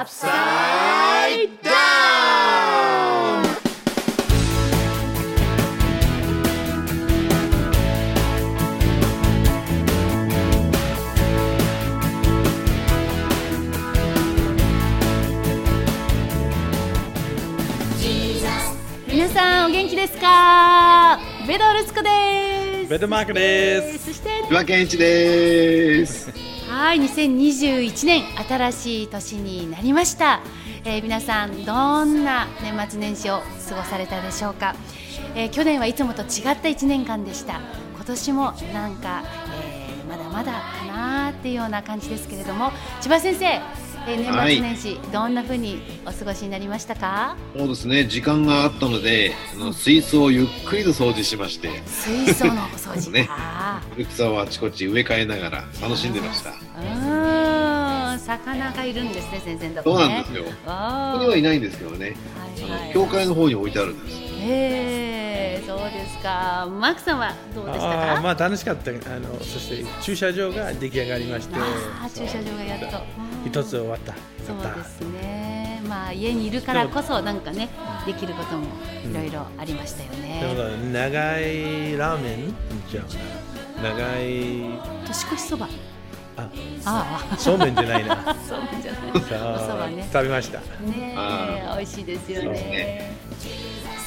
Upside Down! 皆さんお元気ですかベドルスコですベッドマークです。そして岩健一です。はい2021年新しい年になりました、えー皆さんどんな年末年始を過ごされたでしょうか、えー去年はいつもと違った1年間でした。今年もなんか、えーまだまだかなっていうような感じですけれども千葉先生、えー年末年始、どんな風にお過ごしになりましたか？そうですね、時間があったので、あの水槽をゆっくりと掃除しまして、水槽のお掃除ね。か、古草をあちこち植え替えながら楽しんでました。うーん魚がいるんですね先生のとこね。そうなんですよ。こあこにはいないんですけどね、ーはいはい。あの教会の方に置いてあるんです。えー、そうですか？マークさんはどうでしたか？まあ楽しかった。あのそして駐車場が出来上がりまして、駐車場がやっと。一つ終わった。そうですね。まあ家にいるからこそなんかねできることもいろいろありましたよでもね長いラーメン？じゃあ長い年越しそば。ああそう。めんじゃないな。あ そうなんじゃない。おそばね。食べました。ね美味しいですよね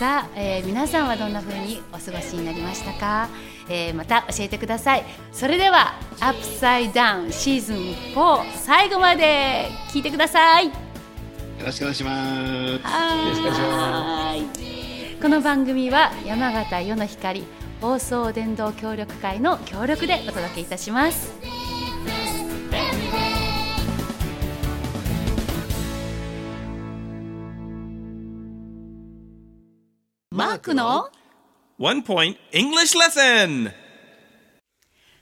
さあ、えー皆さんはどんな風にお過ごしになりましたか、えーまた教えてください。それでは「アップサイダウンシーズン4」最後まで聞いてください。よよろしくお願いします。はい、よろしくお願い。この番組は山形世の光放送伝道協力会の協力でお届けいたしますクの One point English lesson.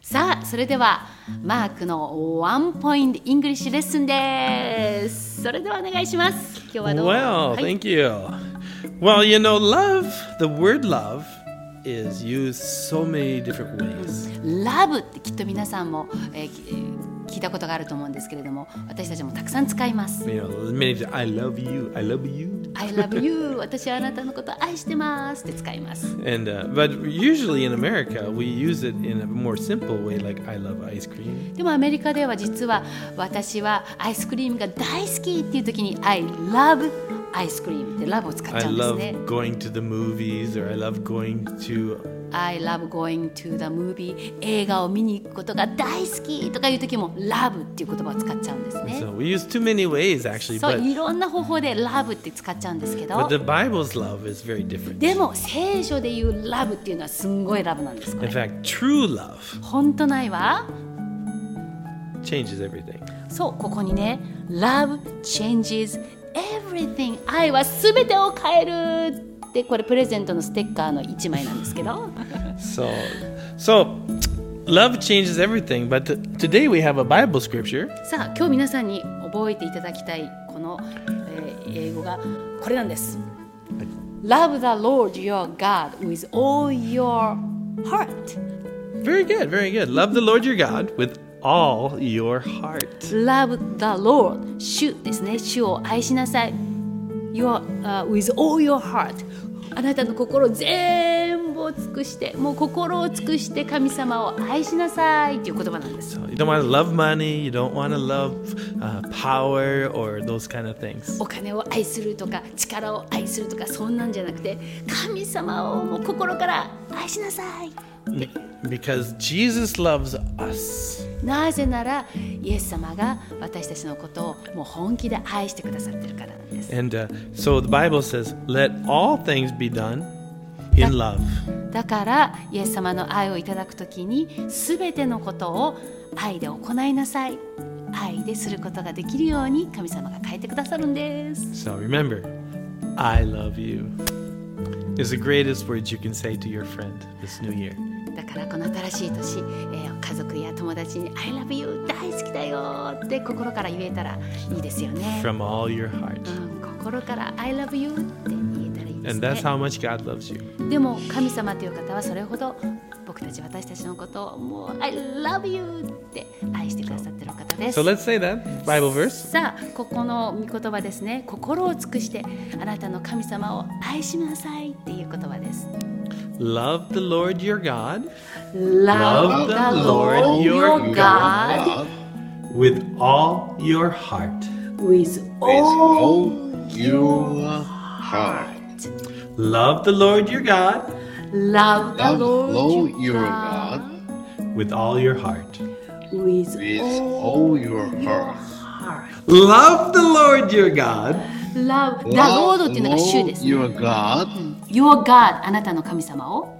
さあそれではマークのワンポイントイングリッシュレッスンですそれではお願いします今日はどう Well, はい thank you. Well, you know, love, the word love is used so many different ways. ラブってきっと皆さんも、えー聞いたことがあると思うんですけれども私たちもたくさん使います You know, I love you, I love you. I love you 私はあなたのことを愛してますって使います And uh, but usually in America, we use it in a more simple way, like I love ice cream. でもアメリカでは実は私はアイスクリームが大好きっていう時に I love アイスクリームってラブを使っ I ちゃうんですね love going to the movies, or I love going to. I love going to the movie 映画を見に行くことが大好きとかいう時も love っていう言葉を使っちゃうんですね So we use too many ways actually, そういろんな方法で love って使っちゃうんですけど but the Bible's love is very different. でも聖書で言う love っていうのはすんごいラブなんですこ In れ fact, true love 本当ないわ changes everything. そうここにね Love changes everything 愛はすべてを変えるってこれプレゼントのステッカーの1枚なんですけど So, so love changes everything. But today we have a Bible scripture さあ今日皆さんに覚えていただきたいこの、えー英語がこれなんです Love the Lord your God with all your heart Very good, very good. Love the Lord your God with all your heart. Love the Lord 主ですね主を愛しなさい your,、uh, with all your heart あなたの心全部を尽くしてもう心を尽くして神様を愛しなさいっていう言葉なんです So you don't want to love money, you don't want to love uh, power or those kind of things. お金を愛するとか力を愛するとかそんなんじゃなくて神様をもう心から愛しなさい Because Jesus loves us. なぜならイエス様が私たちのことをもう本気で愛してくださってるからなんです And uh, so the Bible says, let all things be done in love. だからイエス様の愛をいただくときに全てのことを愛で行いなさい愛ですることができるように神様が変えてくださるんです So remember, I love you is the greatest words you can say to your friend this new year. だからこの新しい年、えー家族や友達に「I love you 大好きだよ」って心から言えたらいいですよね、From all your heart. うん、心から「I love you」って言えたらいいです And that's ね how much God loves you. でも神様という方はそれほど僕僕たち私たちのことをもう I love you って愛してくださってるお方です So let's say that Bible verse. さあここの御言葉ですね心を尽くしてあなたの神様を愛しなさいっていう言葉です Love the Lord your God Love the Lord your God with all your heart. with all your heart. Love the Lord your God Love the Love Lord Lord your your God God with all your heart. with with all all your heart. heart Love the Lord your God Love the Lord っていうのが主です Lord your God Your God あなたの神様を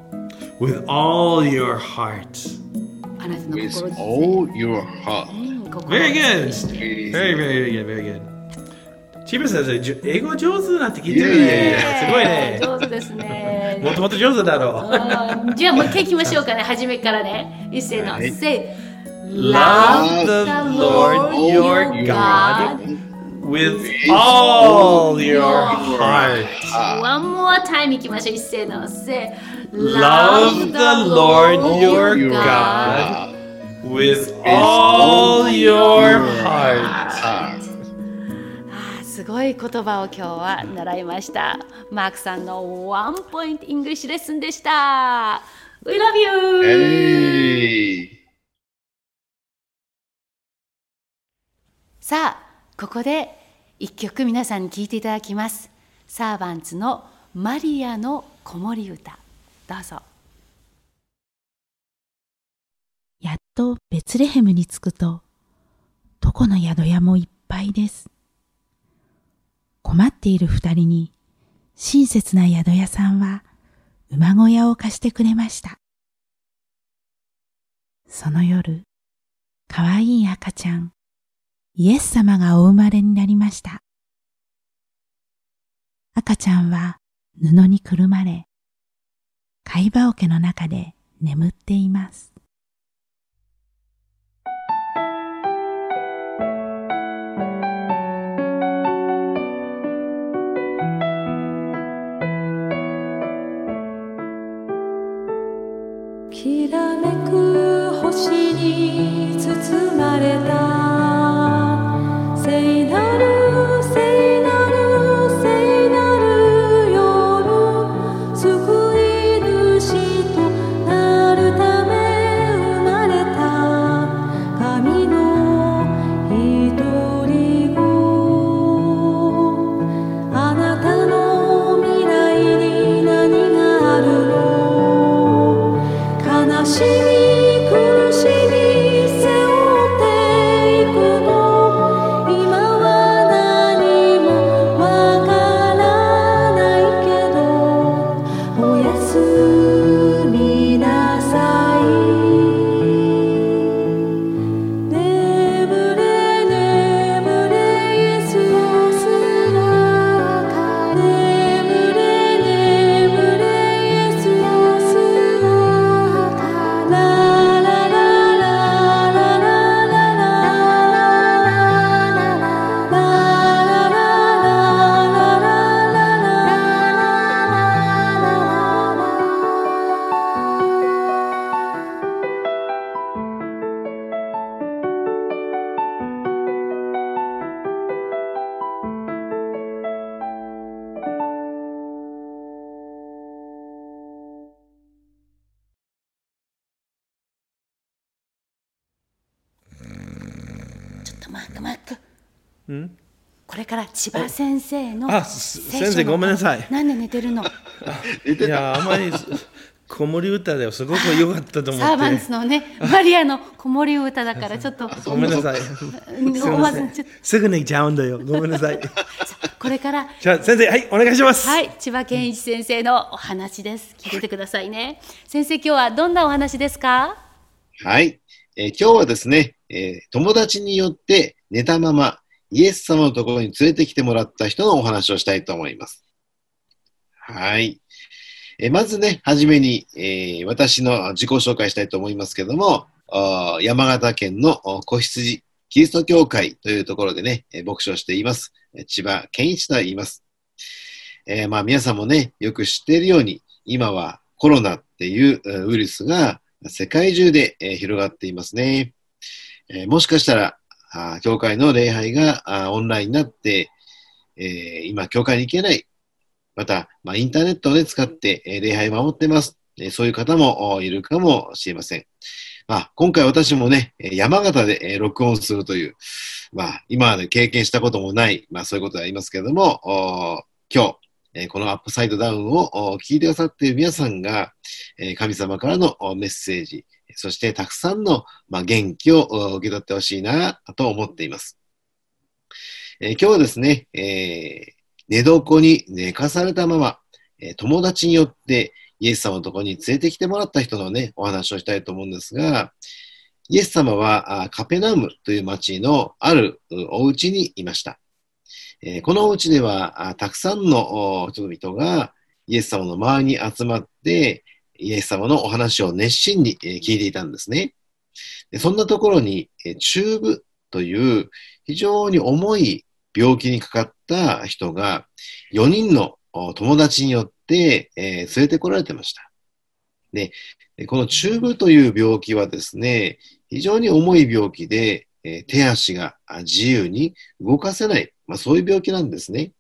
with all your heart. あなたの with 心ですね all your heart. うん心を Very 尽 good. くして Very, very good, very good. チーム先生、英語上手になってきてるいやいやいねや。すごいね。上手ですねもともと上手だろう。うんじゃあもう一回いきましょうかね初めからね一斉の、はい Say Love the Lord your God with all your heart. One more time いきましょう一斉の Say Love the Lord your God with all your heart. すごい言葉を今日は習いました。マークさんのワンポイントイングリッシュレッスンでした。We love you! えいさあここで一曲皆さんに聴いていただきます。サーバンツのマリアの子守歌。どうぞ。やっとベツレヘムに着くと、どこの宿屋もいっぱいです。困っている二人に、親切な宿屋さんは馬小屋を貸してくれました。その夜、かわいい赤ちゃん、イエス様がお生まれになりました。赤ちゃんは布にくるまれ、貝羽桶の中で眠っています。星に包まれた。これから千葉先生の先生ごめんなさい。なんで寝てるの？いや、あまり子守歌ではすごく良かったと思サーバンって。ツのねマリアの子守歌だからちょっとごめんなさい。うんすぐ寝ちゃうんだよ。ごめんなさい。とこれから。じゃあ先生、はい、お願いします。はい千葉健一先生のお話です。聞いててくださいね。先生今日はどんなお話ですか？はい、えー今日はですね、えー友達によって寝たままイエス様のところに連れてきてもらった人のお話をしたいと思います。はい。えまずね、はじめに、えー私の自己紹介したいと思いますけども、山形県の子羊キリスト教会というところでね、牧師をしています。千葉健一と言います。えーまあ皆さんもね、よく知っているように、今はコロナっていうウイルスが世界中で、え広がっていますね。えーもしかしたら、あ教会の礼拝があオンラインになって、えー今、教会に行けない。また、まあ、インターネットを、ね、使って、えー礼拝を守ってます。えーそういう方もいるかもしれません。まあ、今回私もね、山形で、えー録音するという、まあ、今まで経験したこともない、まあ、そういうことでありますけれども、今日、えこのアップサイドダウンを聞いてくださっている皆さんが、え神様からのメッセージ、そしてたくさんの、まあ、元気を受け取ってほしいなと思っています。えー今日はですね、えー寝床に寝かされたまま、え友達によってイエス様のところに連れてきてもらった人のね、お話をしたいと思うんですが、イエス様はあカペナウムという町のあるお家にいました。えこのお家ではたくさんの人々がイエス様の周りに集まって、イエス様のお話を熱心に聞いていたんですね。そんなところに、えー中部という非常に重い病気にかかった人が4人の友達によって、え連れてこられてました。で、この中部という病気はですね、非常に重い病気で、え手足が自由に動かせない、まあ、そういう病気なんですね。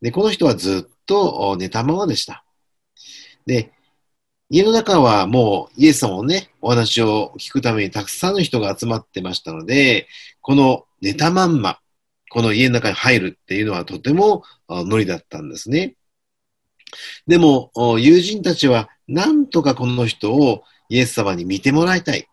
で、この人はずっと寝たままでした。で、家の中はもうイエス様のね、お話を聞くためにたくさんの人が集まってましたので、この寝たまんま、この家の中に入るっていうのはとてもあ無理だったんですね。でも、友人たちはなんとかこの人をイエス様に見てもらいたい。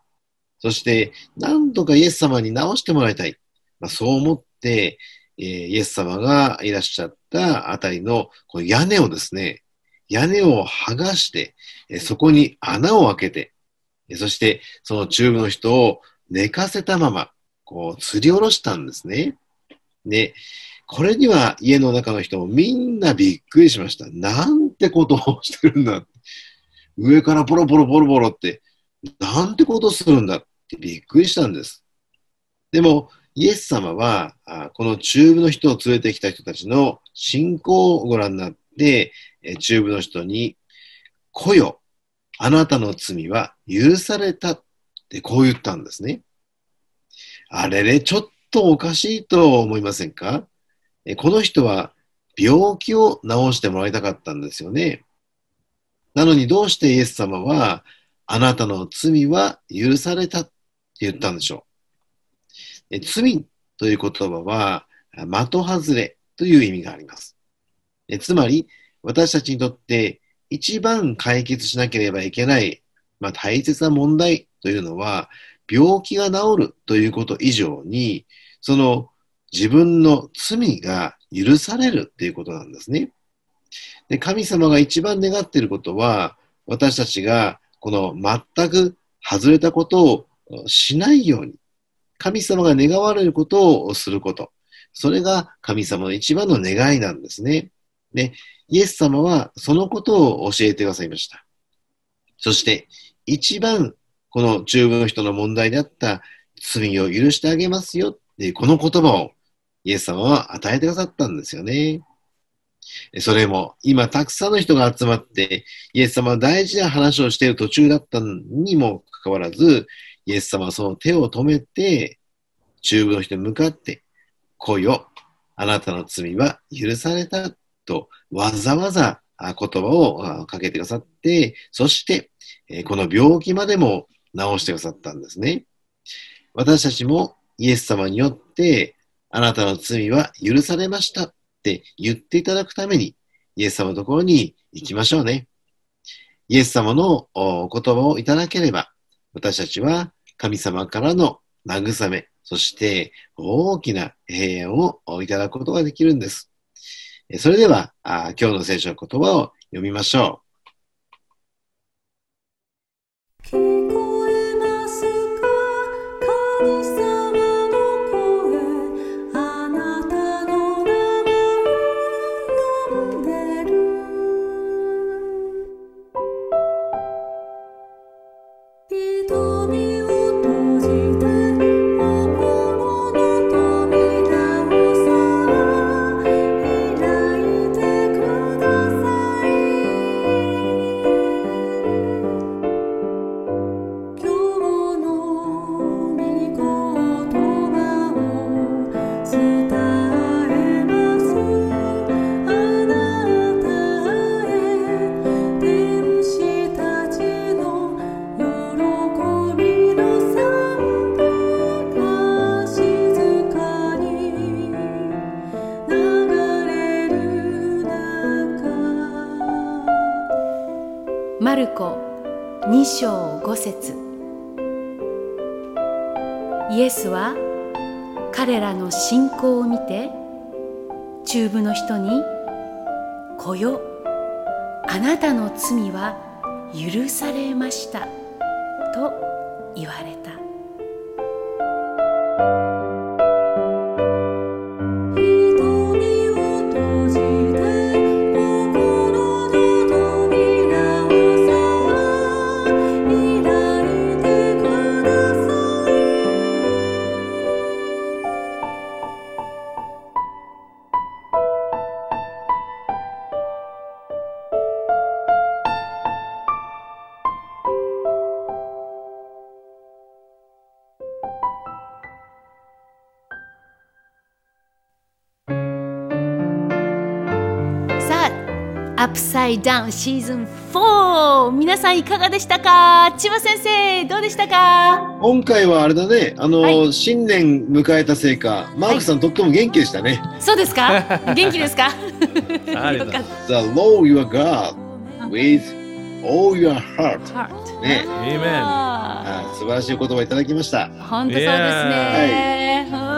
そして、なんとかイエス様に直してもらいたい。まあ、そう思って、えイエス様がいらっしゃったあたりのこの屋根をですね、屋根を剥がして、えーそこに穴を開けて、えーそしてその中部の人を寝かせたまま、こう、吊り下ろしたんですね。で、これには家の中の人もみんなびっくりしました。なんてことをしてるんだ。上からポロポロポロポロって、なんてことするんだってびっくりしたんです。でも、イエス様は、あこの中部の人を連れてきた人たちの信仰をご覧になって、え中部の人に、来よ、あなたの罪は許されたってこう言ったんですね。あれれ、ちょっとおかしいと思いませんか？えこの人は病気を治してもらいたかったんですよね。なのにどうしてイエス様は、あなたの罪は許されたって言ったんでしょう？え罪という言葉は、的外れという意味があります。えつまり、私たちにとって一番解決しなければいけない、まあ、大切な問題というのは、病気が治るということ以上に、その自分の罪が許されるということなんですね。で神様が一番願っていることは、私たちがこの全く外れたことをしないように、神様が願われることをすること。それが神様の一番の願いなんですね。で、イエス様はそのことを教えてくださいました。そして、一番この中部の人の問題であった罪を許してあげますよっていうこの言葉をイエス様は与えてくださったんですよね。それも今たくさんの人が集まってイエス様は大事な話をしている途中だったにもかかわらずイエス様はその手を止めて中部の人に向かって来いよあなたの罪は許されたとわざわざ言葉をかけてくださってそしてこの病気までも治してくださったんですね。私たちもイエス様によって、あなたの罪は許されましたって言っていただくために、イエス様のところに行きましょうね。イエス様のお言葉をいただければ、私たちは神様からの慰め、そして大きな平安をいただくことができるんです。それでは、今日の聖書の言葉を読みましょう。マルコ2章5節。イエスは彼らの信仰を見て中部の人に「こよ。あなたの罪は許されました」と言われた。プサイダウンシーズン4皆さんいかがでしたか？千葉先生どうでしたか？今回はあれだね、あの、はい。新年迎えたせいか、マークさん、とっても元気でしたね。そうですか？元気ですか？よかっ The Lord your God with all your heart. たね、Amen. 素晴らしい言葉いただきました。ー本当そうですね、うん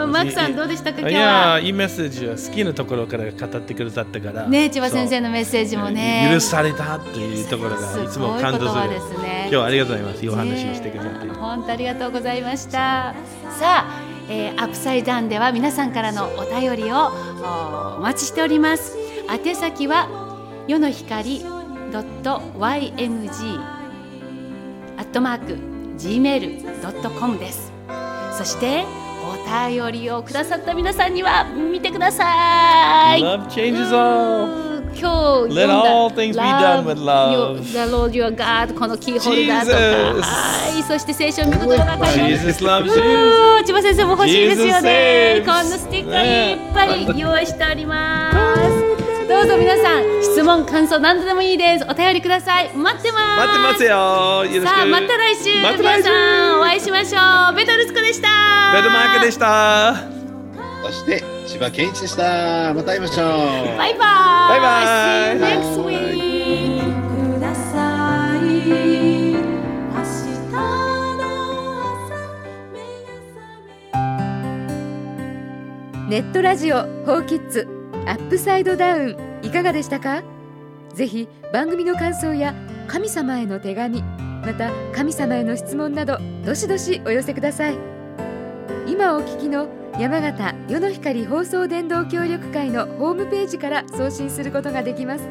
マークさんどうでしたか？今日いやいいメッセージは好きなところから語ってくださったから。ね千葉先生ののメッセージもね。許されたっていうところがいつも感動する。ですね。今日はありがとうございます。いいお話をしてくださって。本当ありがとうございました。さあ、えーアップサイダウンでは皆さんからのお便りをおお待ちしております。宛先は世の光 .ymg アットマーク gmail.com です。そしてお便りをくださった皆さんには見てください。Love changes all. 今日 Let all things be done with love. The Lord your God このキーホルダーとか。はい。そして聖書を見事の中に Jesus loves う you. 千葉先生も欲しいですよね。こんなステッカーいっぱい用意しております。どうぞ皆さん質問感想何でもいいです。お便りください。待ってます。待ってますよ。さあまた来週。また来週。皆さんお会いしましょう。ベトルスコでした。ベルマークでした。そして、千葉健一でした。また会いましょう。バイバイ。バイバイ。See you next week. ネットラジオ「フォーキッズ。アップサイドダウン」いかがでしたか？ぜひ番組の感想や神様への手紙また神様への質問などどしどしお寄せください。今お聞きの山形世の光放送伝道協力会のホームページから送信することができます。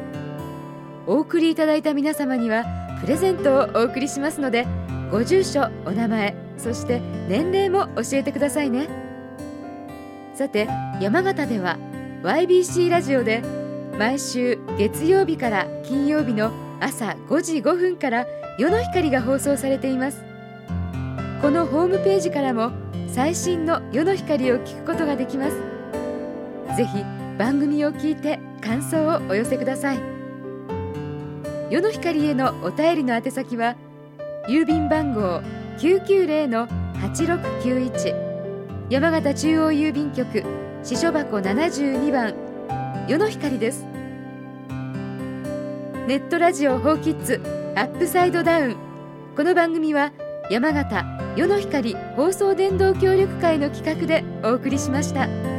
お送りいただいた皆様にはプレゼントをお送りしますのでご住所お名前そして年齢も教えてくださいね。さて山形では YBC ラジオで毎週月曜日から金曜日の朝5時5分から夜の光が放送されています。このホームページからも最新の夜の光を聞くことができます。ぜひ番組を聞いて感想をお寄せください。夜の光へのお便りの宛先は郵便番号990-8691山形中央郵便局支所箱72番世の光ですネットラジオホーキッズアップサイドダウンこの番組は山形世の光放送電動協力会の企画でお送りしました。